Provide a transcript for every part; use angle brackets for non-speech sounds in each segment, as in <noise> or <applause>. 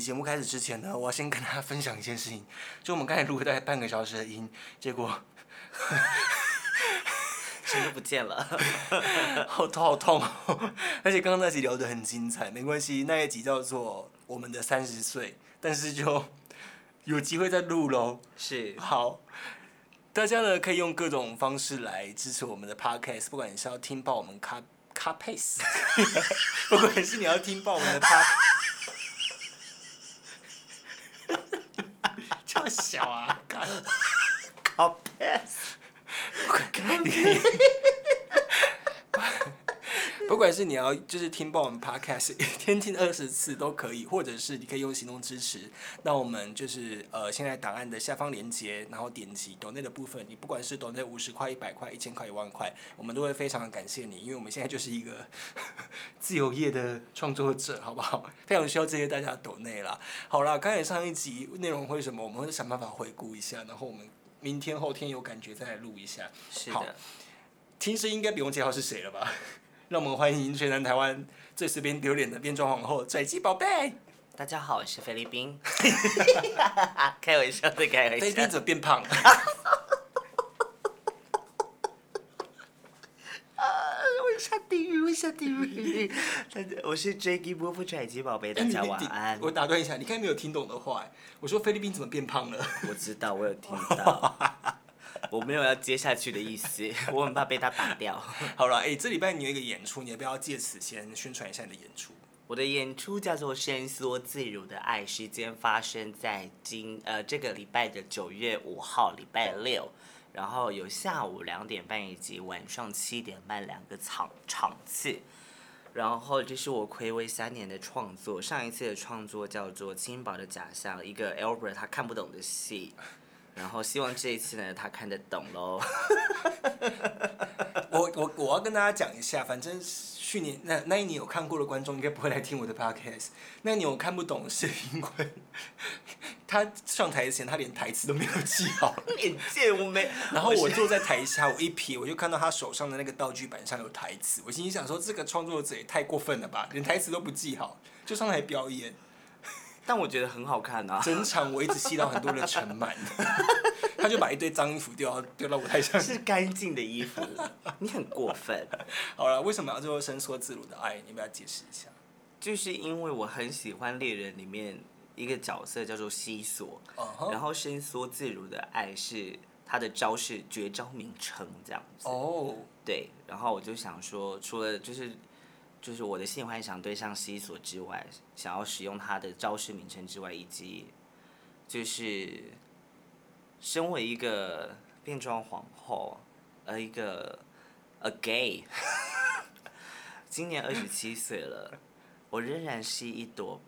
节目开始之前呢，我要先跟大家分享一件事情，就我们刚才录了大概半个小时的音，结果 <laughs> 声都不见了。<laughs> 好痛好痛哦，而且刚刚那集聊得很精彩，没关系，那一集叫做我们的三十岁，但是就有机会再录喽。是，好，大家呢可以用各种方式来支持我们的 podcast，不管你是要听爆我们卡卡 pace，<laughs> 不管是你要听爆我们的 p 这 <laughs> 么小啊，卡好 pass。<laughs> <laughs> 不管是你要就是听爆我们 podcast，一 <laughs> 天听二十次都可以，或者是你可以用行动支持。那我们就是呃，现在档案的下方链接，然后点击抖内的部分，你不管是抖内五十块、一百块、一千块、一万块，我们都会非常的感谢你，因为我们现在就是一个 <laughs> 自由业的创作者，好不好？非常需要这些大家抖内啦。好啦，刚才上一集内容会什么，我们会想办法回顾一下，然后我们明天后天有感觉再来录一下。是的，听声应该不用介绍是谁了吧？让我们欢迎全南台湾最随便丢脸的变装皇后拽鸡宝贝。大家好，我是菲律宾。<laughs> 开玩笑的，开玩笑菲律宾。怎么变胖？我下地狱，我下地狱。大家，我是 J.G. 波夫拽鸡宝贝，大家晚安。我打断一下，你刚才没有听懂的话，我说菲律宾怎么变胖了？我知道，我有听到。<laughs> <laughs> 我没有要接下去的意思，<laughs> 我很怕被他打掉。<laughs> 好了，哎、这礼拜你有一个演出，你要不要借此先宣传一下你的演出？我的演出叫做《伸缩自如的爱》，时间发生在今呃这个礼拜的九月五号，礼拜六，然后有下午两点半以及晚上七点半两个场场次。然后这是我暌违三年的创作，上一次的创作叫做《轻薄的假象》，一个 Albert 他看不懂的戏，然后希望这一次呢他看得懂喽。<laughs> 我我我要跟大家讲一下，反正去年那那一年有看过的观众应该不会来听我的 podcast。那一年我看不懂是因为 <laughs> 他上台前他连台词都没有记好，<laughs> 眼见我没，然后我坐在台下，我一瞥我就看到他手上的那个道具板上有台词，我心里想说这个创作者也太过分了吧，连台词都不记好就上台表演，但我觉得很好看啊。整场我一直吸到很多的尘螨，<laughs> 他就把一堆脏衣服丢到丢到舞台上。是干净的衣服，你很过分。<laughs> 好了，为什么要做伸缩自如的爱？你要不要解释一下？就是因为我很喜欢猎人里面一个角色叫做西索，然后伸缩自如的爱是他的招式绝招名称这样子。哦，对，然后我就想说，除了就是就是我的性幻想对象西索之外，想要使用他的招式名称之外，以及就是身为一个变装皇后，呃，一个 a gay，<laughs> 今年二十七岁了，我仍然是一朵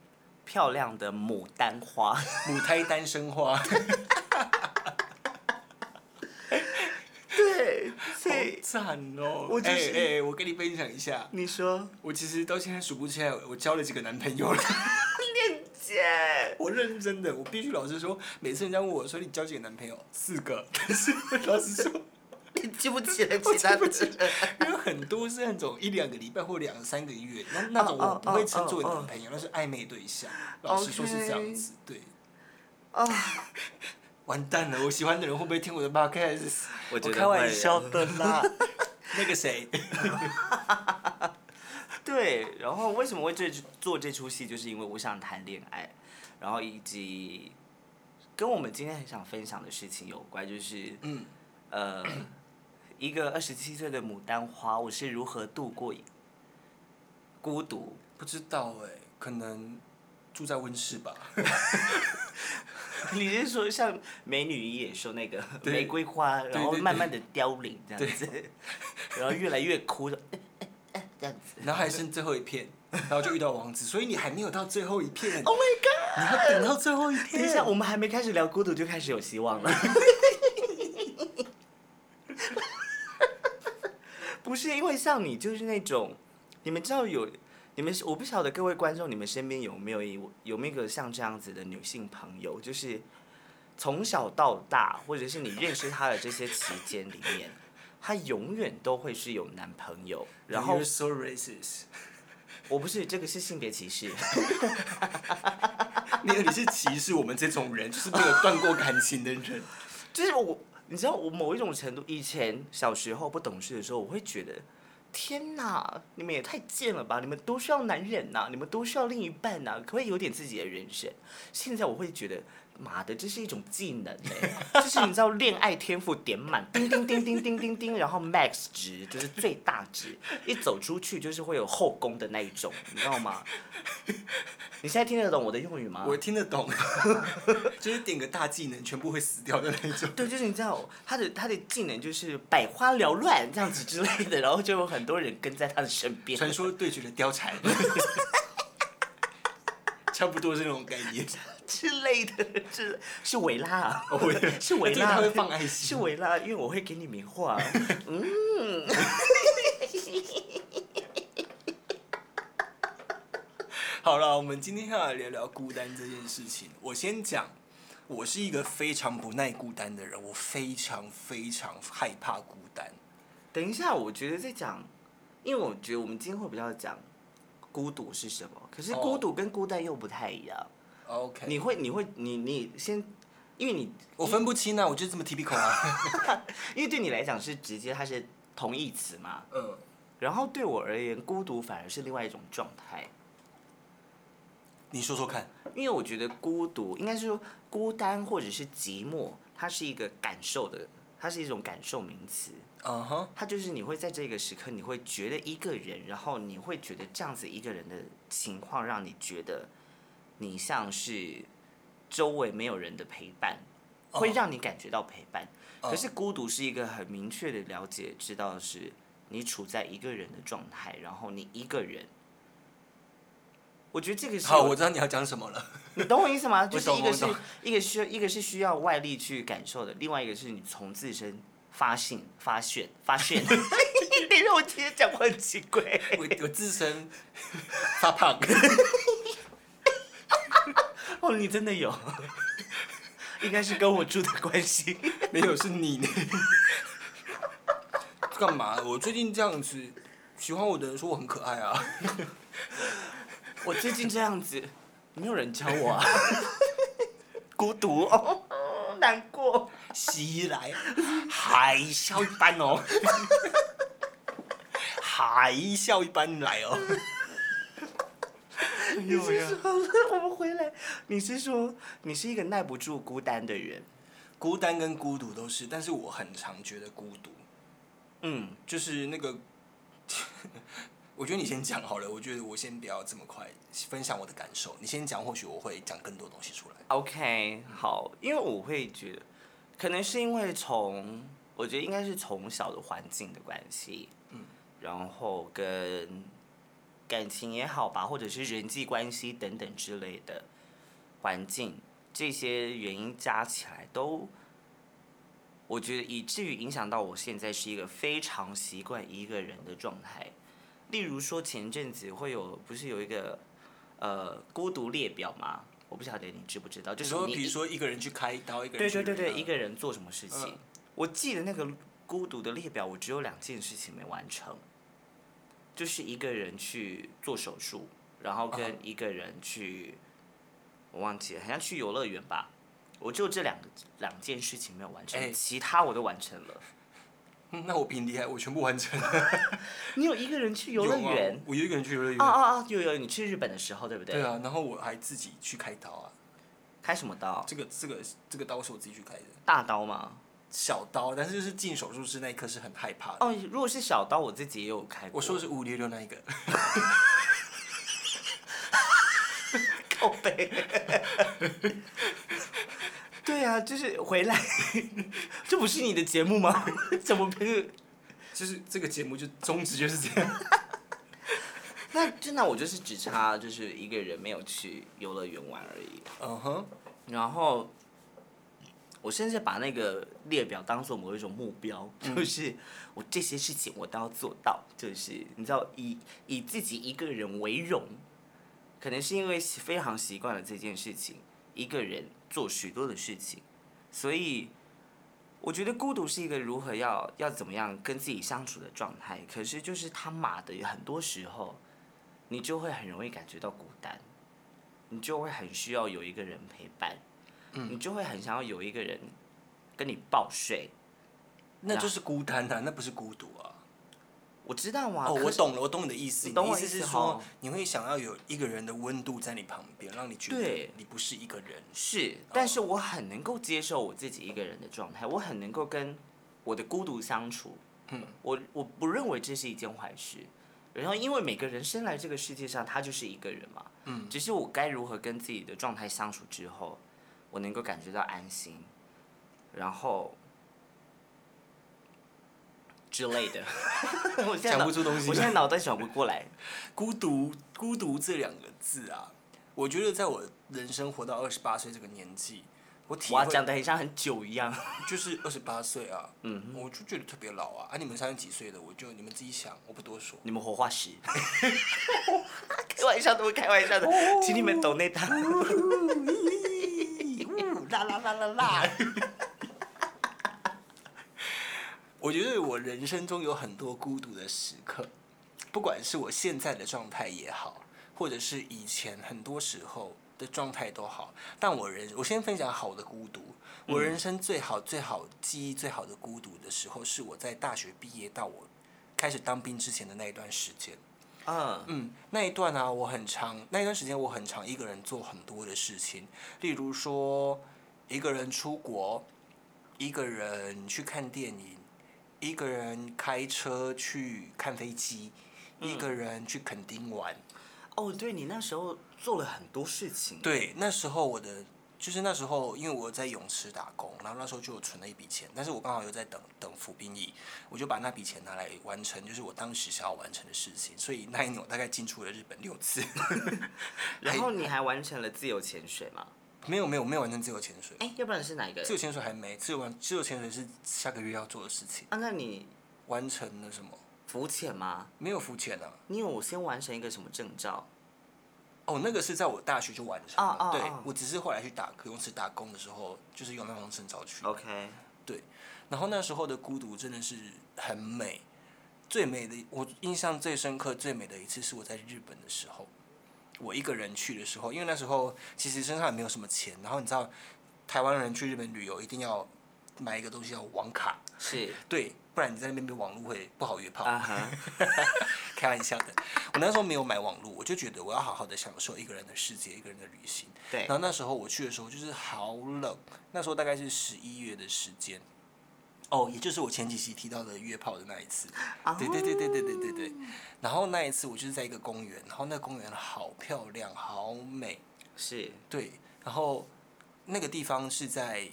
漂亮的牡丹花。<laughs> 母胎单身花，对，赞哦！哎我就是哎、我跟你分享一下，你说，我其实到现在数不清来，我交了几个男朋友了。<laughs> 姐，我认真的，我必须老实说，每次人家问我说你交几个男朋友，四个，<laughs> 但是老实说，你记不起来我其他记不起的？因为很多是那种一两个礼拜或两三个月，那那种我不会称作为男朋友，那是暧昧对象。老实说是这样子，对。啊，完蛋了，我喜欢的人会不会听我的 podcast？我觉得开玩笑的啦。<laughs> 那个谁，<laughs> 对，然后为什么会这做这出戏，就是因为我想谈恋爱，然后以及跟我们今天很想分享的事情有关，就是嗯，呃，一个二十七岁的牡丹花，我是如何度过孤独。不知道哎、可能住在温室吧。<laughs> 你是说像美女与野兽那个玫瑰花，然后慢慢的凋零这样子，<laughs> 然后越来越枯的，这样子。然后还剩最后一片，然后就遇到王子，所以你还没有到最后一片，Oh my god！你要等到最后一片。等一下，我们还没开始聊孤独，就开始有希望了。<laughs> 不是因为像你，就是那种，你们知道有，你们我不晓得各位观众，你们身边有没有一有没有一个像这样子的女性朋友，就是从小到大，或者是你认识她的这些期间里面，她永远都会是有男朋友，然后 You're so racist。<laughs> 我不是，这个是性别歧视。<laughs> 你你是歧视我们这种人，就是没有断过感情的人。<laughs> 就是我，你知道，我某一种程度，以前小时候不懂事的时候，我会觉得，天哪，你们也太贱了吧！你们都需要男人呐、你们都需要另一半呐、可不可以有点自己的人生？现在我会觉得，妈的，这是一种技能哎、<laughs> 就是你知道，恋爱天赋点满，<laughs> 叮叮叮叮叮叮叮，然后 max 值就是最大值，一走出去就是会有后宫的那一种，你知道吗？<laughs> 你现在听得懂我的用语吗？我听得懂，就是点个大技能，全部会死掉的那种。对，就是你知道他的他的技能就是百花缭乱这样子之类的，然后就有很多人跟在他的身边。传说对决的貂蝉，差不多是那种概念。<laughs> 之类的，是是维拉 <laughs> 是维拉，他会放爱心是维拉，因为我会给你名画。<laughs> 好了，我们今天要来聊聊孤单这件事情。我先讲，我是一个非常不耐孤单的人，我非常非常害怕孤单。等一下，我觉得在讲，因为我觉得我们今天会比较讲孤独是什么，可是哦孤独跟孤单又不太一样。OK，你会，你会，你你先，因为你我分不清啊，我就这么 typical 啊。<laughs> 因为对你来讲是直接它是同义词嘛，嗯，然后对我而言，孤独反而是另外一种状态。你说说看。因为我觉得孤独应该是说孤单或者是寂寞，它是一个感受的，它是一种感受名词。嗯哼，它就是你会在这个时刻，你会觉得一个人，然后你会觉得这样子一个人的情况，让你觉得你像是周围没有人的陪伴，会哦让你感觉到陪伴。哦可是孤独是一个很明确的了解，知道是你处在一个人的状态，然后你一个人。我觉得这个是好，我知道你要讲什么了。<laughs> 你懂我意思吗？<laughs> 就是一个是一个需要一个是需要外力去感受的，另外一个是你从自身发现、发现、发现。等一下，我今天讲话很奇怪。我我自身发胖，<laughs> 哦，你真的有，应该是跟我住的关系。没有是你呢。干嘛？我最近这样子，喜欢我的人说我很可爱啊。我最近这样子，没有人教我啊，<laughs> 孤独哦，难过。袭来，海啸一般哦，<laughs> 海啸一般来哦。<laughs> 你是说，我们回来，你是说你是一个耐不住孤单的人？孤单跟孤独都是，但是我很常觉得孤独，嗯，就是那个，我觉得你先讲好了。我觉得我先不要这么快分享我的感受，你先讲，或许我会讲更多东西出来。OK，好，因为我会觉得，可能是因为从，我觉得应该是从小的环境的关系，嗯，然后跟感情也好吧，或者是人际关系等等之类的环境，这些原因加起来都，我觉得以至于影响到我现在是一个非常习惯一个人的状态。例如说前阵子会有，不是有一个呃孤独列表吗？我不晓得你知不知道，就就是说，你比如说一个人去开刀，一个人对对对对，呃一个人做什么事情？嗯我记得那个孤独的列表，我只有两件事情没完成，就是一个人去做手术，然后跟一个人去，我忘记了，好像去游乐园吧。我就这两个两件事情没有完成，哎其他我都完成了。嗯那我比你厉害，我全部完成了。<laughs> 你有一个人去游乐有啊园？我有一个人去游乐园。哦哦哦！有有，你去日本的时候对不对？对啊，然后我还自己去开刀啊。开什么刀？这个这个这个刀是我自己去开的，大刀吗？小刀，但是就是进手术室那一刻是很害怕的。哦，如果是小刀，我自己也有开过。我说的是五五六六那一个。<laughs> 靠背。<laughs> 对啊，就是回来，<laughs> 这不是你的节目吗？怎么不是？就是这个节目就宗旨就是这样。<laughs> 那真的我就是只差就是一个人没有去游乐园玩而已。嗯哼，然后我甚至把那个列表当做某一种目标，就是我这些事情我都要做到，就是你知道以以自己一个人为荣，可能是因为非常习惯了这件事情，一个人做许多的事情，所以我觉得孤独是一个如何要要怎么样跟自己相处的状态。可是就是他妈的很多时候，你就会很容易感觉到孤单，你就会很需要有一个人陪伴，嗯你就会很想要有一个人跟你抱睡。那就是孤单啊，那不是孤独啊。我知道啊，哦，我懂了，我懂你的意思。你懂我意意思是说，你会想要有一个人的温度在你旁边，让你觉得你不是一个人。是，哦但是我很能够接受我自己一个人的状态，我很能够跟我的孤独相处。嗯，我我不认为这是一件坏事。然后，因为每个人生来这个世界上，他就是一个人嘛。嗯，只是我该如何跟自己的状态相处之后，我能够感觉到安心，然后之类的。<laughs> 我现在讲不出东西我现在脑袋转不过来。<laughs> 孤独，孤独这两个字啊，我觉得在我人生活到二十八岁这个年纪，我体哇，会讲的很像很久一样。<laughs> 就是二十八岁啊，嗯，我就觉得特别老啊。啊，你们三十几岁的，我就你们自己想，我不多说。你们活化石。开玩笑的，我开玩笑的，请你们懂那他。啦啦啦啦啦！我觉得我人生中有很多孤独的时刻，不管是我现在的状态也好，或者是以前很多时候的状态都好。但我人，我先分享好的孤独。我人生最好、最好记忆最好的孤独的时候，是我在大学毕业到我开始当兵之前的那一段时间。嗯，嗯，那一段啊，我很长，那一段时间我很长一个人做很多的事情，例如说一个人出国，一个人去看电影，一个人开车去看飞机，一个人去垦丁玩。哦，对你那时候做了很多事情。对，那时候我的就是那时候，因为我在泳池打工，然后那时候就有存了一笔钱，但是我刚好又在等等服兵役，我就把那笔钱拿来完成，就是我当时想要完成的事情。所以那一年我大概进出了日本六次。<laughs> 然后你还完成了自由潜水吗？没有没有没有完成自由潜水，哎，要不然是哪一个自？由潜水还没，自由完自由潜水是下个月要做的事情。啊，那你完成了什么？浮潜吗？没有浮潜啊。你有先完成一个什么证照？哦，那个是在我大学就完成了。对哦哦哦，我只是后来去打游泳池打工的时候，就是用那张证照去。OK，对然后那时候的孤独真的是很美，最美的我印象最深刻、最美的一次是我在日本的时候，我一个人去的时候，因为那时候其实身上也没有什么钱，然后你知道台湾人去日本旅游一定要买一个东西叫网卡，是 <laughs> 对，不然你在那边没网络会不好约炮。<laughs> 开玩笑的，我那时候没有买网络，我就觉得我要好好的享受一个人的世界，一个人的旅行。对然，后那时候我去的时候就是好冷，那时候大概是十一月的时间。哦，也就是我前几期提到的约炮的那一次。啊对对对对对对对对。然后那一次我就是在一个公园，然后那个公园好漂亮，好美。是对，然后那个地方是在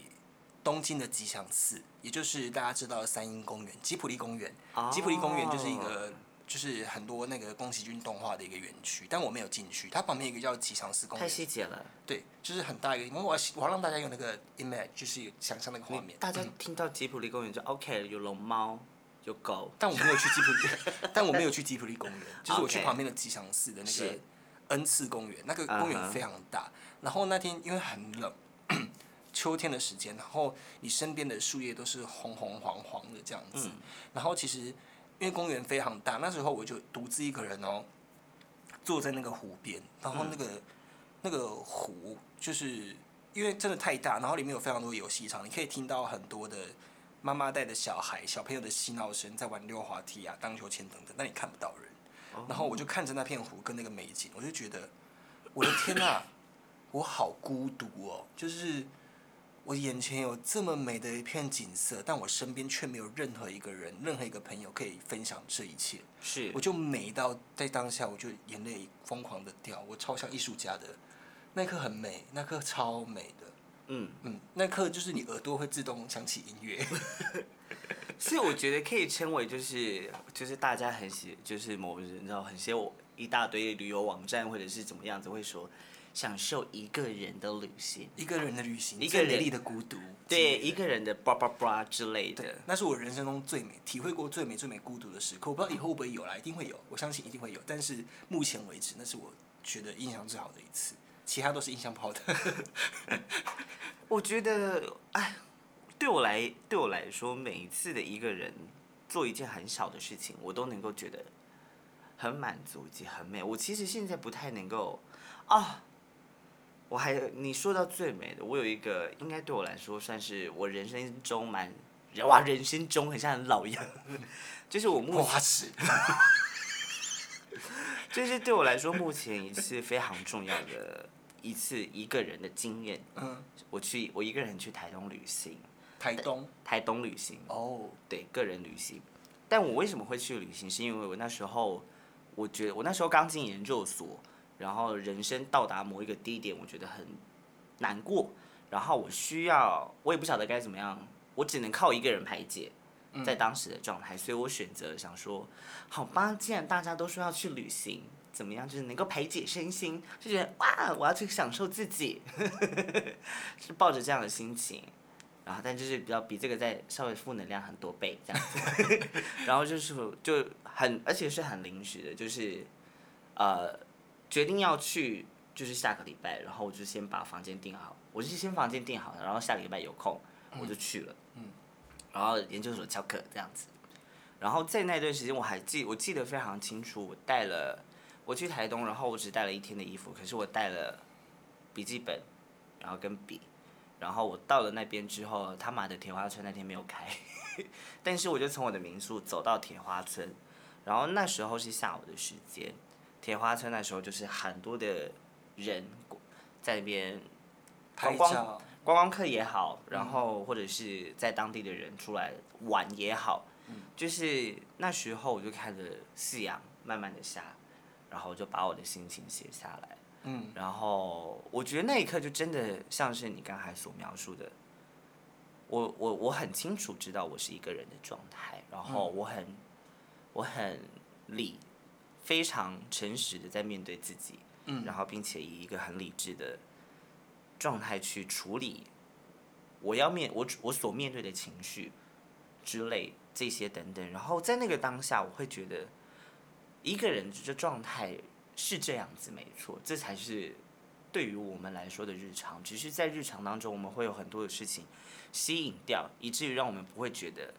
东京的吉祥寺，也就是大家知道的三英公园、吉普力公园。吉普力公园就是一哦个，就是很多那个宫崎骏动画的一个园区，但我没有进去。它旁边有一个叫吉祥寺公园太，细节了。对，就是很大一个。我要我要让大家用那个 image，就是想象那个画面。大家听到吉普力公园就 OK，有龙猫，有狗，但我没有去吉普力，<laughs> 但我没有去吉普力公园，就是我去旁边的吉祥寺的那个恩赐公园，那个公园非常大。然后那天因为很冷，<coughs> 秋天的时间，然后你身边的树叶都是红红黄黄的这样子。嗯然后其实因为公园非常大，那时候我就独自一个人哦，坐在那个湖边，然后那个、那个湖就是因为真的太大，然后里面有非常多游戏场，你可以听到很多的妈妈带的小孩、小朋友的嬉闹声，在玩溜滑梯啊、荡秋千等等，但你看不到人。然后我就看着那片湖跟那个美景，我就觉得，我的天呐、我好孤独哦！就是我眼前有这么美的一片景色，但我身边却没有任何一个人、任何一个朋友可以分享这一切。是我就美到在当下，我就眼泪疯狂的掉，我超像艺术家的。那一刻很美，那刻超美的。嗯，嗯，那刻就是你耳朵会自动响起音乐。<laughs> 所以我觉得可以称为就是就是大家很喜就是某人你知道很些我一大堆旅游网站或者是怎么样子会说享受一个人的旅行，一个人的旅行，一个人最美丽的孤独。对一个人的叭叭叭之类对的，，那是我人生中最美、体会过最美、最美孤独的时刻。我不知道以后会不会有啦，一定会有，我相信一定会有。但是目前为止，那是我觉得印象最好的一次，其他都是印象不好的。<laughs> 我觉得哎，对我来对我来说，每一次的一个人做一件很小的事情，我都能够觉得很满足以及很美。我其实现在不太能够啊，我还你说到最美的，我有一个应该对我来说算是我人生中蛮哇，人生中很像很老一样，就是我目花痴，<laughs> 就是对我来说目前一次非常重要的一次一个人的经验。嗯，我去我一个人去台东旅行，台东台东旅行。哦，对，个人旅行。但我为什么会去旅行？是因为我那时候，我觉得我那时候刚进研究所，然后人生到达某一个低点，我觉得很难过，然后我需要，我也不晓得该怎么样，我只能靠一个人排解，在当时的状态，所以我选择想说，好吧，既然大家都说要去旅行，怎么样，就是能够排解身心，就觉得哇，我要去享受自己，<laughs> 是抱着这样的心情。然后，但就是比较比这个再稍微负能量很多倍这样子，<laughs> 然后就是就很而且是很临时的，就是呃决定要去就是下个礼拜，然后我就先把房间订好，我就先房间订好了，然后下个礼拜有空我就去了，嗯，然后研究所翘课这样子，然后在那段时间我还记我记得非常清楚，我带了我去台东，然后我只带了一天的衣服，可是我带了笔记本，然后跟笔。然后我到了那边之后，他妈的铁花村那天没有开，<laughs> 但是我就从我的民宿走到铁花村，然后那时候是下午的时间，铁花村那时候就是很多的人在那边观光观光客也好，然后或者是在当地的人出来玩也好，就是那时候我就看着夕阳慢慢的下，然后就把我的心情写下来。嗯，然后我觉得那一刻就真的像是你刚才所描述的，我我我很清楚知道我是一个人的状态，然后我很我很理非常诚实的在面对自己，嗯，然后并且以一个很理智的状态去处理我要面我我所面对的情绪之类这些等等，然后在那个当下，我会觉得一个人这状态。是这样子，没错，这才是对于我们来说的日常。只是在日常当中，我们会有很多的事情吸引掉，以至于让我们不会觉得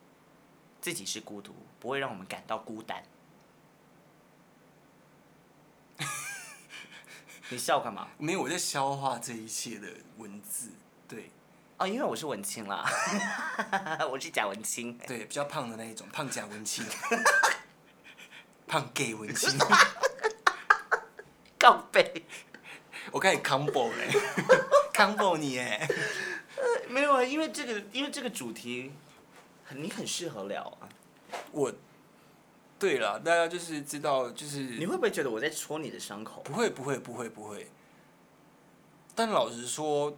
自己是孤独，不会让我们感到孤单。你笑干嘛？没有，我在消化这一切的文字。对，哦，因为我是文青啦，<laughs> 我是假文青。对，比较胖的那一种，胖假文青，<laughs> 胖 gay 文青。<laughs> 告白，我开始 combo 嘞，combo 你哎，没有啊，因为这个，因为这个主题，很你很适合聊啊。我，对了，大家就是知道，就是你会不会觉得我在戳你的伤口？不会，不会，不会，不会。但老实说，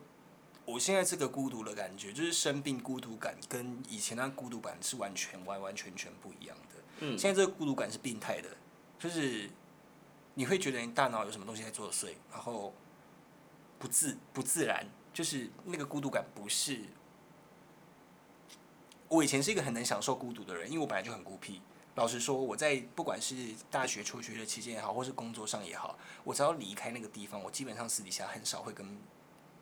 我现在这个孤独的感觉，就是生病孤独感，跟以前那孤独感是完全完完全全不一样的。嗯。现在这个孤独感是病态的，就是。你会觉得你大脑有什么东西在作祟，然后不自不自然，就是那个孤独感不是。我以前是一个很能享受孤独的人，因为我本来就很孤僻。老实说，我在不管是大学求学的期间也好，或是工作上也好，我只要离开那个地方，我基本上私底下很少会跟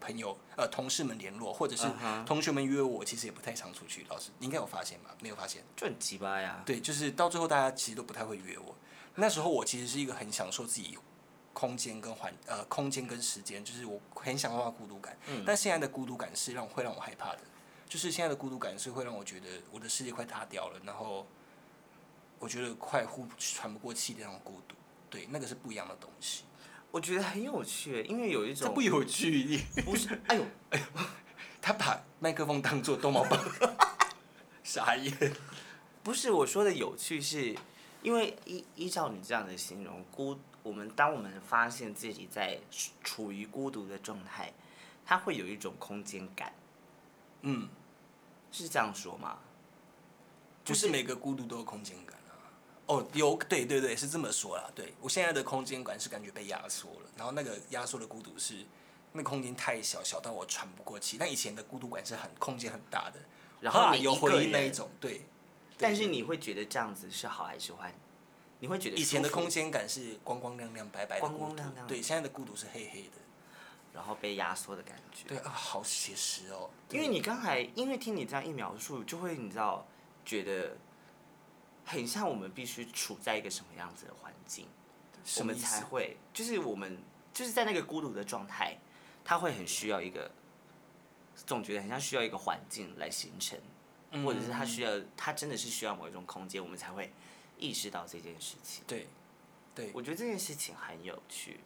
朋友呃同事们联络，或者是同学们约我，其实也不太常出去。老师，你应该有发现吧？没有发现？就很鸡巴呀。对，就是到最后大家其实都不太会约我。那时候我其实是一个很享受自己空间跟环呃空间跟时间，就是我很享受孤独感。嗯。但现在的孤独感是让会让我害怕的，就是现在的孤独感是会让我觉得我的世界快塌掉了，然后我觉得快呼喘不过气的那种孤独。对，那个是不一样的东西。我觉得很有趣，因为有一种。这不有趣，<laughs> 不是？哎呦 <laughs> 哎呦，他把麦克风当做逗猫棒，<laughs> 傻眼。不是我说的有趣是。因为依依照你这样的形容，孤我们当我们发现自己在处于孤独的状态，它会有一种空间感。嗯，是这样说吗？不是每个孤独都有空间感啊。哦，有，对对对，是这么说啦。对我现在的空间感是感觉被压缩了，然后那个压缩的孤独是那空间太小，小到我喘不过气。那以前的孤独感是很空间很大的，然后有回忆那一种，对。但是你会觉得这样子是好还是坏？你会觉得以前的空间感是光光亮亮、白白的，光光亮亮。对，现在的孤独是黑黑的，然后被压缩的感觉。对啊，好写实哦。因为你刚才因为听你这样一描述，就会你知道觉得很像我们必须处在一个什么样子的环境，我们？才会，就是我们就是在那个孤独的状态，他会很需要一个，总觉得很像需要一个环境来形成，嗯或者是他需要，他真的是需要某一种空间，我们才会意识到这件事情。对，对，我觉得这件事情很有趣。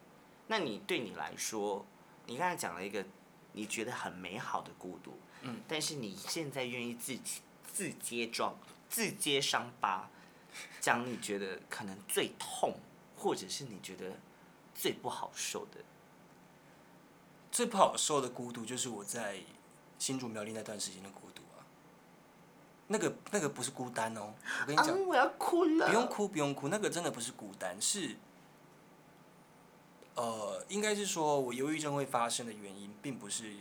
那你对你来说，你刚才讲了一个你觉得很美好的孤独，嗯，但是你现在愿意自己自揭状、自揭伤疤，讲你觉得可能最痛，或者是你觉得最不好受的，最不好受的孤独就是我在新竹苗栗那段时间的孤独啊。那个那个不是孤单哦，我跟你讲，我要哭了不用哭不用哭，那个真的不是孤单，是，呃，应该是说我忧郁症会发生的原因，并不是，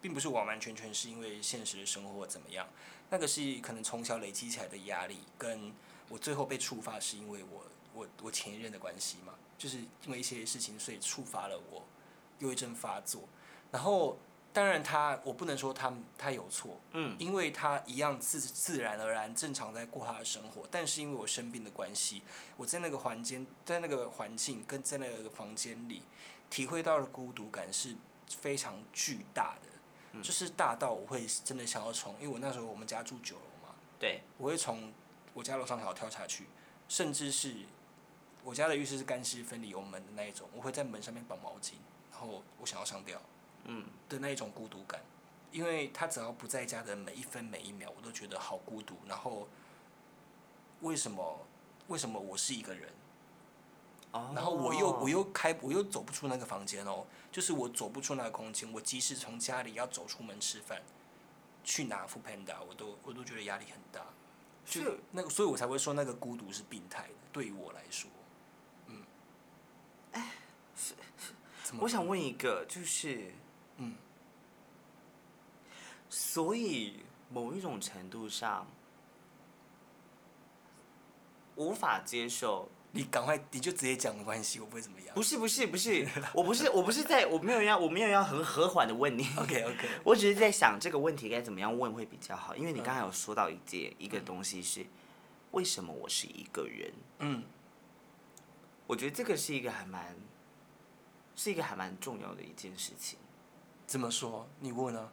并不是完完全全是因为现实的生活怎么样，那个是可能从小累积起来的压力，跟我最后被触发是因为我我我前一任的关系嘛，就是因为一些事情，所以触发了我忧郁症发作，然后当然他我不能说他他有错，嗯，因为他一样自自然而然正常在过他的生活，但是因为我生病的关系，我在那个环境，在那个环境跟在那个房间里，体会到的孤独感是非常巨大的，就是大到我会真的想要从，因为我那时候我们家住九楼嘛，对，我会从我家楼上条跳下去，甚至是我家的浴室是干湿分离有门的那一种，我会在门上面绑毛巾，然后我想要上吊。嗯，的那一种孤独感，因为他只要不在家的每一分每一秒，我都觉得好孤独。然后为什么为什么我是一个人？哦然后我又我又开我又走不出那个房间哦，就是我走不出那个空间。我即使从家里要走出门吃饭，去拿副 panda，我都我都觉得压力很大。就那个，所以我才会说那个孤独是病态的，对于我来说，嗯，哎，是是，我想问一个，就是，嗯，所以某一种程度上，无法接受。你赶快，你就直接讲没关系，我不会怎么样。不是不是 <laughs> 不是，我不是我不是在我没有要我没有要很和缓的问你。OK OK，<laughs> 我只是在想这个问题该怎么样问会比较好，因为你刚才有说到一件一个东西是，为什么我是一个人？嗯，我觉得这个是一个还蛮，是一个还蛮重要的一件事情。怎么说？你问啊？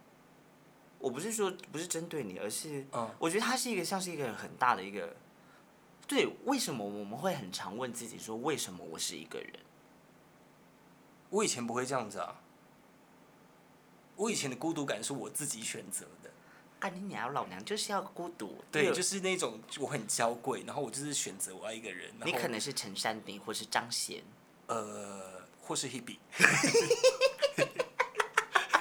我不是说不是针对你，而是嗯我觉得它是一个像是一个很大的一个，对，为什么我们会很常问自己说为什么我是一个人？我以前不会这样子啊。我以前的孤独感是我自己选择的，干你娘，老娘就是要孤独。对，就是那种我很娇贵，然后我就是选择我要一个人，你可能是陈珊妮或是张贤。呃，或是 Hebe，<laughs>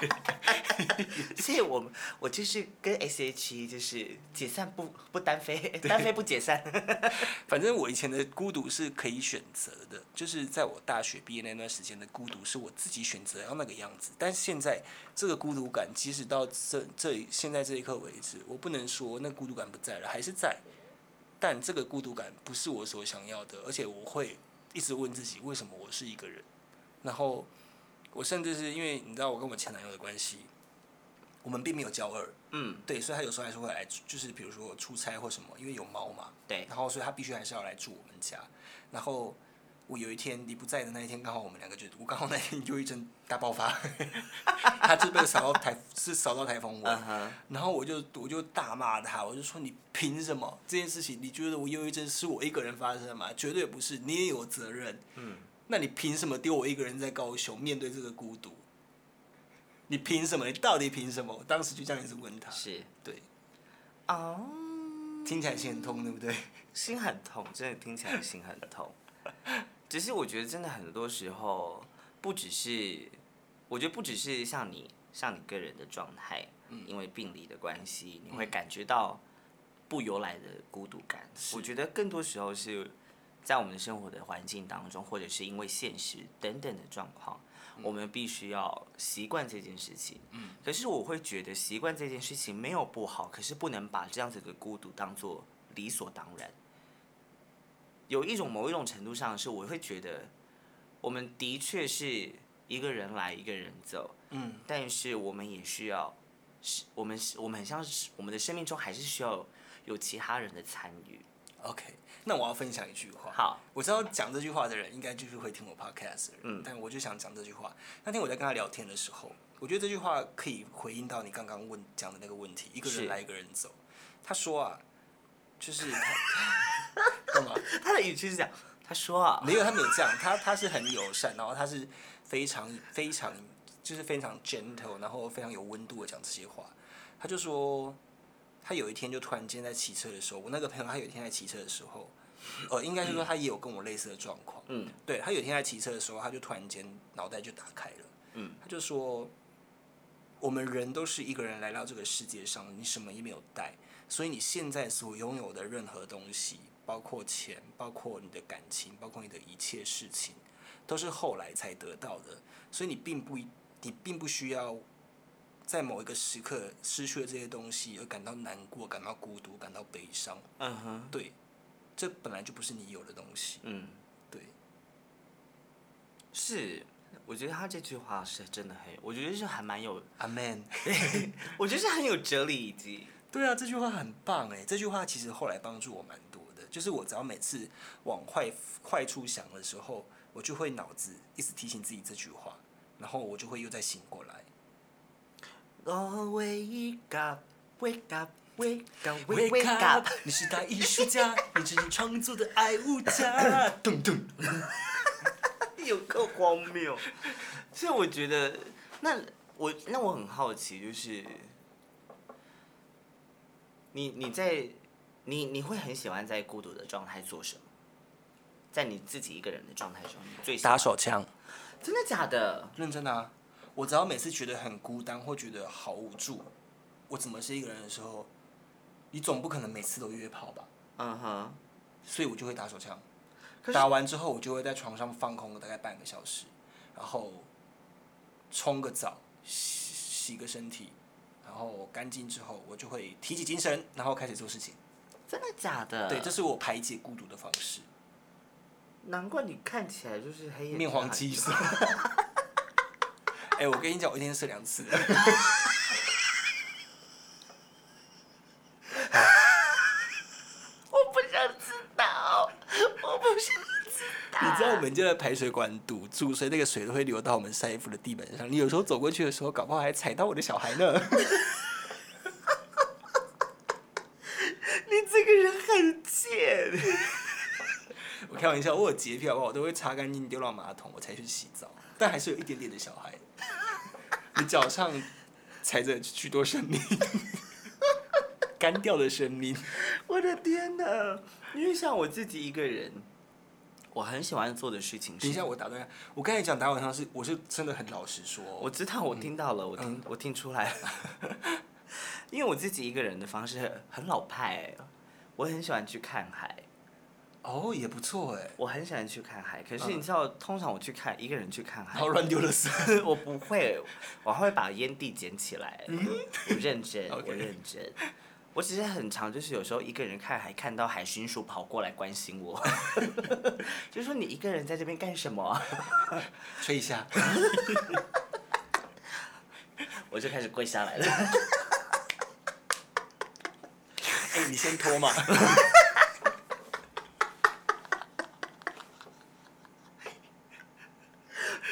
<laughs> <laughs> 所以我我就是跟 S H E 就是解散不不单飞，单飞不解散。<laughs> 反正我以前的孤独是可以选择的，就是在我大学毕业那段时间的孤独是我自己选择要那个样子。但是现在这个孤独感，即使到这这现在这一刻为止，我不能说那孤独感不在了，还是在。但这个孤独感不是我所想要的，而且我会一直问自己，为什么我是一个人？然后我甚至是因为你知道我跟我前男友的关系，我们并没有交恶，嗯，对，所以他有时候还是会来，就是比如说出差或什么，因为有猫嘛，对，然后所以他必须还是要来住我们家。然后我有一天你不在的那一天，刚好我们两个就我刚好那天忧郁症大爆发，<laughs> 他就被扫到台是扫到台风尾，嗯哼，然后我就我就大骂他，我就说你凭什么这件事情？你觉得我忧郁症是我一个人发生的吗？绝对不是，你也有责任。嗯，那你凭什么丢我一个人在高雄面对这个孤独？你凭什么？你到底凭什么？我当时就这样一直问他。是对，哦，听起来心很痛，对不对？心很痛，真的听起来心很痛。只是我觉得真的很多时候，不只是，我觉得不只是像你像你个人的状态，因为病理的关系，你会感觉到不由来的孤独感。我觉得更多时候是在我们的生活的环境当中，或者是因为现实等等的状况，我们必须要习惯这件事情。嗯可是我会觉得习惯这件事情没有不好，可是不能把这样子的孤独当做理所当然。有一种某一种程度上是，我会觉得，我们的确是一个人来一个人走，嗯，但是我们也需要，是我们是我们很像是我们的生命中还是需要有其他人的参与。OK，那我要分享一句话。好，我知道讲这句话的人应该就是会听我 podcast 的人，嗯但我就想讲这句话。那天我在跟他聊天的时候，我觉得这句话可以回应到你刚刚问讲的那个问题：一个人来，一个人走。他说啊，就是他 <laughs> 干嘛？他的语气是这样，他说啊，没有，他没有这样，他他是很友善，然后他是非常非常就是非常 gentle，然后非常有温度的讲这些话。他就说，他有一天就突然间在骑车的时候，我那个朋友他有一天在骑车的时候，呃，应该是说他也有跟我类似的状况。嗯对他有一天在骑车的时候，他就突然间脑袋就打开了。嗯，他就说，我们人都是一个人来到这个世界上，你什么也没有带，所以你现在所拥有的任何东西，包括钱，包括你的感情，包括你的一切事情，都是后来才得到的，所以你并不你并不需要在某一个时刻失去了这些东西而感到难过、感到孤独、感到悲伤。嗯哼，对，这本来就不是你有的东西。嗯，对，是，我觉得他这句话是真的很有，我觉得是还蛮有，阿 man。我觉得是很有哲理以及，<laughs> 对啊，这句话很棒哎！这句话其实后来帮助我蛮多的，就是我只要每次往坏坏处想的时候，我就会脑子一直提醒自己这句话，然后我就会又再醒过来。Oh wake up, wake up, wake up, wake up。你是大艺术家，<laughs> 你是你创作的爱物家。咚咚。有够荒谬。所以我觉得，那我那我很好奇，就是你你在你你会很喜欢在孤独的状态做什么？在你自己一个人的状态中，你最喜欢打手枪，真的假的？认真的啊！我只要每次觉得很孤单或觉得好无助，我怎么是一个人的时候，你总不可能每次都约炮吧？嗯哼。所以我就会打手枪。打完之后，我就会在床上放空大概半个小时，然后冲个澡，洗洗个身体，然后干净之后，我就会提起精神，然后开始做事情。真的假的？对，这是我排解孤独的方式。难怪你看起来就是黑眼圈面黄肌瘦。哎、我跟你讲，我一天射两次。<laughs> 我不想知道，我不想知道。你知道我们家的排水管堵住，所以那个水都会流到我们晒衣服的地板上。你有时候走过去的时候，搞不好还踩到我的小孩呢。<laughs> 你这个人很贱。我开玩笑，我有洁癖好不好？我都会擦干净丢到马桶，我才去洗澡。但还是有一点点的小孩。你脚上踩着许多生命，<laughs> 干掉的生命。我的天哪！因为像我自己一个人，我很喜欢做的事情是，等一下，我打断一下。我刚才讲打晚上是，我是真的很老实说哦、我知道，我听到了，我听、我听出来了。<laughs> 因为我自己一个人的方式很老派、欸，我很喜欢去看海，哦，也不错哎。我很喜欢去看海。可是你知道，通常我去看一个人去看海然后，乱丢了色。<laughs> 我不会，我还会把烟蒂捡起来。<laughs> 我认真，我认真。我只是很常，就是有时候一个人看海，看到海巡署跑过来关心我，<laughs> 就说你一个人在这边干什么？吹一下。我就开始跪下来了。哎、你先脱嘛。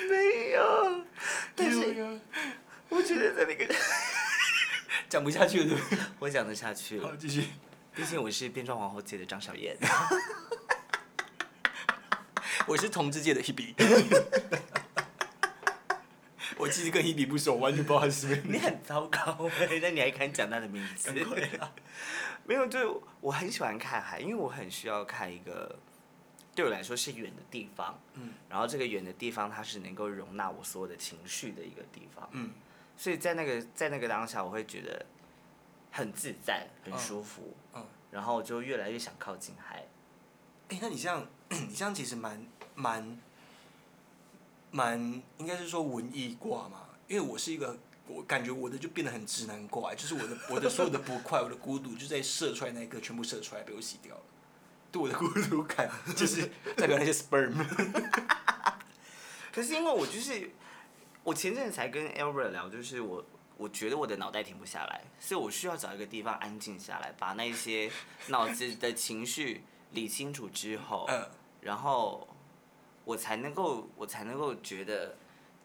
没有，但是我觉得在那个，讲不下去了，对不对？<laughs> 我讲得下去好，继续。毕竟我是变装皇后界的张小燕。<laughs> 我是同志界的 Hebe。<laughs> 我其实跟 Hebe 不熟，完全不知道他是谁。你很糟糕哎，那你还敢讲他的名字？没有，就我很喜欢看海，因为我很需要看一个对我来说是远的地方，嗯然后这个远的地方它是能够容纳我所有的情绪的一个地方，嗯，所以在那个在那个当下，我会觉得很自在，很舒服，嗯然后我就越来越想靠近海。哎、那你这样，<clears throat> 你这样其实蛮蛮蛮，应该是说文艺挂嘛？因为我是一个，我感觉我的就变得很直男挂，就是我的我的所有的不快，我的孤独，就在射出来那一刻，全部射出来被我洗掉了。对我的孤独感，就是代表那些 sperm。<laughs> 可是因为我就是，我前阵子才跟 e e t 聊，就是我我觉得我的脑袋停不下来，所以我需要找一个地方安静下来，把那些 <laughs> 脑子的情绪理清楚之后，嗯然后我才能够，我才能够觉得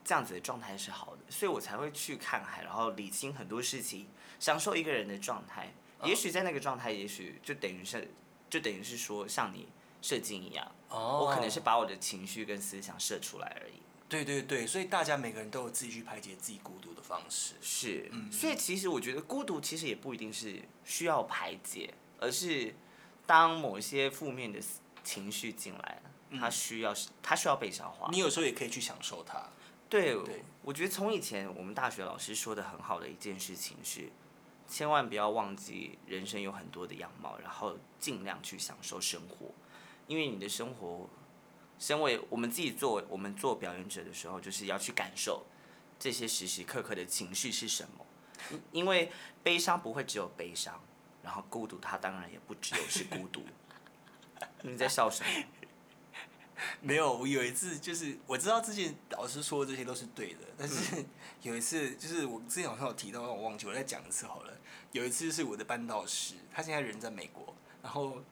这样子的状态是好的，所以我才会去看海，然后理清很多事情，享受一个人的状态。嗯也许在那个状态，也许就等于是，就等于是说像你射精一样，哦我可能是把我的情绪跟思想射出来而已。对对对，所以大家每个人都有自己去排解自己孤独的方式。是，嗯所以其实我觉得孤独其实也不一定是需要排解，而是当某些负面的情绪进来，它需要它需要被消化。你有时候也可以去享受它。对，对我觉得从以前我们大学老师说的很好的一件事情是，千万不要忘记人生有很多的样貌，然后尽量去享受生活，因为你的生活，身为我们自己做我们做表演者的时候，就是要去感受这些时时刻刻的情绪是什么，因因为悲伤不会只有悲伤，然后孤独它当然也不只有是孤独。<laughs> 你在笑什么？没有，我有一次就是我知道之前老师说的这些都是对的，但是有一次就是我之前好像有提到，我忘记我再讲一次好了。有一次是我的班导师，他现在人在美国，然后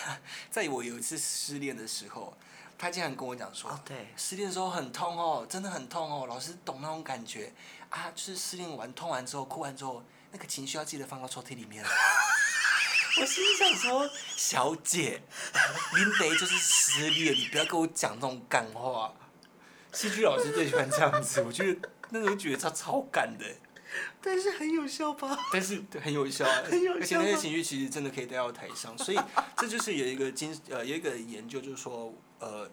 <laughs> 在我有一次失恋的时候，他竟然跟我讲说，哦，对，失恋的时候很痛哦，真的很痛哦，老师懂那种感觉啊，就是失恋完痛完之后哭完之后，那个情绪要记得放到抽屉里面。<laughs> 我心里想说，小姐，林北就是失恋，你不要跟我讲那种干话。<laughs> 戏剧老师最喜欢这样子，我觉得那时候觉得他超感的，但是很有效吧？<laughs> 但是很有效，啊很有而且那些情绪其实真的可以带到台上，所以 <laughs> 这就是有一个精呃有一个研究，就是说呃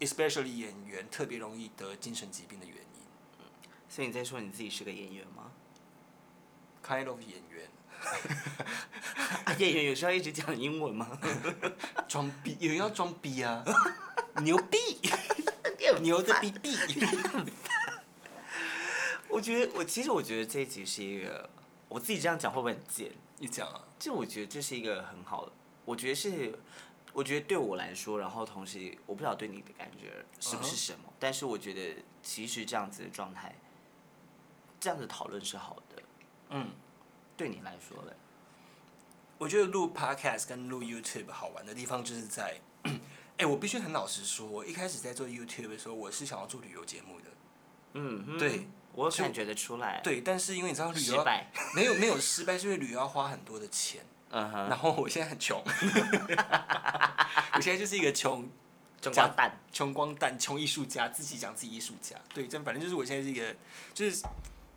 ，especially 演员特别容易得精神疾病的原因所以你在说你自己是个演员吗？，kind of 演员啊，演员有时候一直讲英文吗？<laughs> 装逼，有人要装逼啊，牛逼，牛的逼逼，我觉得我其实我觉得这一集是一个，我自己这样讲会不会很贱？你讲啊，就我觉得这是一个很好的，我觉得是，我觉得对我来说，然后同时我不知道对你的感觉是不是什么，但是我觉得其实这样子的状态，这样子讨论是好的。嗯。对你来说嘞，我觉得录 podcast 跟录 YouTube 好玩的地方就是在，<clears throat> 哎、我必须很老实说，我一开始在做 YouTube 的时候，我是想要做旅游节目的，嗯，嗯对，就我感觉得出来，，对，但是因为你知道旅游，没有没有失败，是因为旅游要花很多的钱，嗯哼，然后我现在很穷，<laughs> 我现在就是一个穷 <laughs> 穷光蛋，穷光蛋、穷艺术家，自己讲自己艺术家，对，这反正就是我现在是一个，就是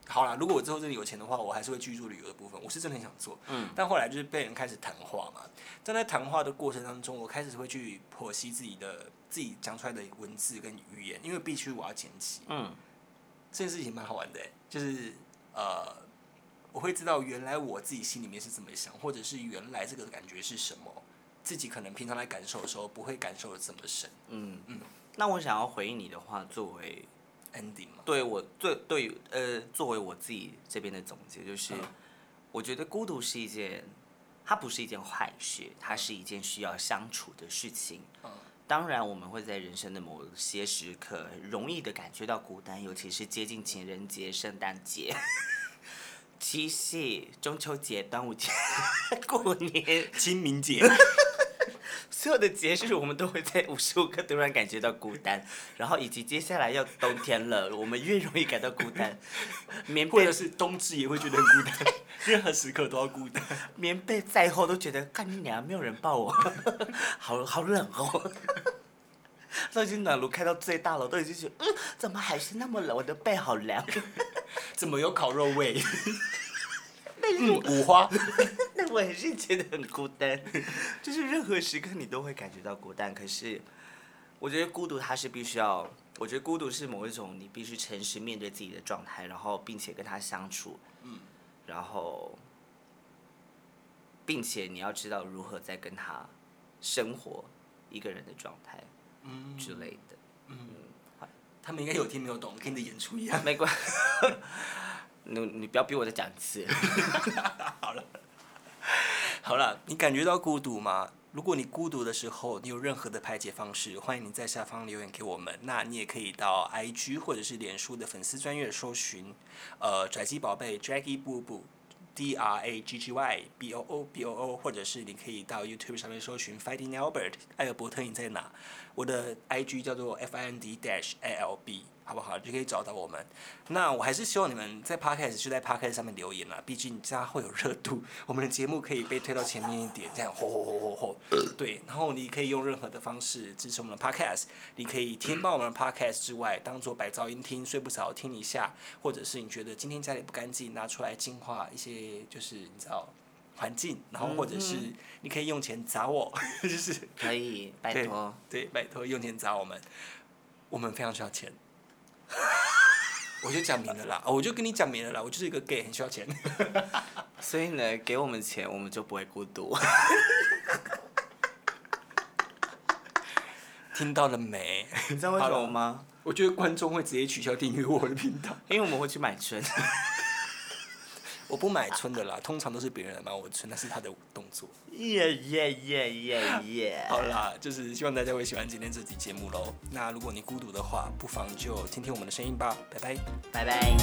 好啦，如果我之后真的有钱的话，我还是会继续做旅游的部分，我是真的很想做。嗯，但后来就是被人开始谈话嘛，在那谈话的过程当中，我开始会去剖析自己的自己讲出来的文字跟语言，因为必须我要剪辑，嗯，这件事情蛮好玩的欸，就是呃，我会知道原来我自己心里面是怎么想，或者是原来这个感觉是什么，自己可能平常来感受的时候不会感受的这么深嗯嗯那我想要回应你的话，作为，ending 嘛，对我对对呃，作为我自己这边的总结，就是、嗯我觉得孤独是一件，它不是一件坏事，它是一件需要相处的事情。嗯当然，我们会在人生的某些时刻容易的感觉到孤单，尤其是接近情人节、圣诞节、七夕、中秋节、端午节、<laughs> 过年，清明节，所有的节日，我们都会在无时无刻突然感觉到孤单，然后以及接下来要冬天了，我们越容易感到孤单。<laughs> 棉被或者是冬至也会觉得很孤单，<laughs> 任何时刻都要孤单。棉被再厚都觉得干你娘，没有人抱我，<laughs> 好好冷哦。都已经暖炉开到最大了，我都已经觉得，嗯，怎么还是那么冷？我的背好凉。怎么有烤肉味？嗯，五花。但我还是觉得很孤单，<laughs> 就是任何时刻你都会感觉到孤单。可是，我觉得孤独它是必须要，我觉得孤独是某一种你必须诚实面对自己的状态，然后并且跟他相处，嗯，然后，并且你要知道如何在跟他生活一个人的状态嗯之类的。嗯他们应该有听没有懂，跟你的演出一样。没关 <laughs> 系，你你不要逼我再讲一次。<laughs> 好了，<laughs> 好了你感觉到孤独吗？如果你孤独的时候，你有任何的排解方式，欢迎你在下方留言给我们。那你也可以到 IG 或者是脸书的粉丝专页搜寻，呃，拽鸡宝贝 Jackie 布布 D R A G G Y B O O B O O，或者是你可以到 YouTube 上面搜寻 Fighting Albert，艾尔伯特你在哪？我的 IG 叫做 F I N D dash A L B。好不好？就可以找到我们。那我还是希望你们在 podcast 就在 podcast 上面留言啦，毕竟这样会有热度，<laughs> 我们的节目可以被推到前面一点，这样吼吼吼吼吼。对，然后你可以用任何的方式支持我们的 podcast，你可以听到我们的 podcast 之外，当做白噪音听，睡不着听一下，或者是你觉得今天家里不干净，拿出来净化一些，就是你知道环境，然后或者是你可以用钱砸我，<laughs> 就是可以，拜托，对，拜托用钱砸我们，我们非常需要钱。<laughs> 我就讲明了啦，我就跟你讲明了啦，我就是一个 gay，很需要钱。<laughs> 所以呢，给我们钱，我们就不会孤独。<laughs> 听到了没？你知道为什么吗？我觉得观众会直接取消订阅我的频道，因为我们会去买春。我不买春的啦，通常都是别人来买我春，那是他的动作。耶耶耶耶耶！好啦，就是希望大家会喜欢今天这集节目喽。那如果你孤独的话，不妨就听听我们的声音吧。拜拜，拜拜。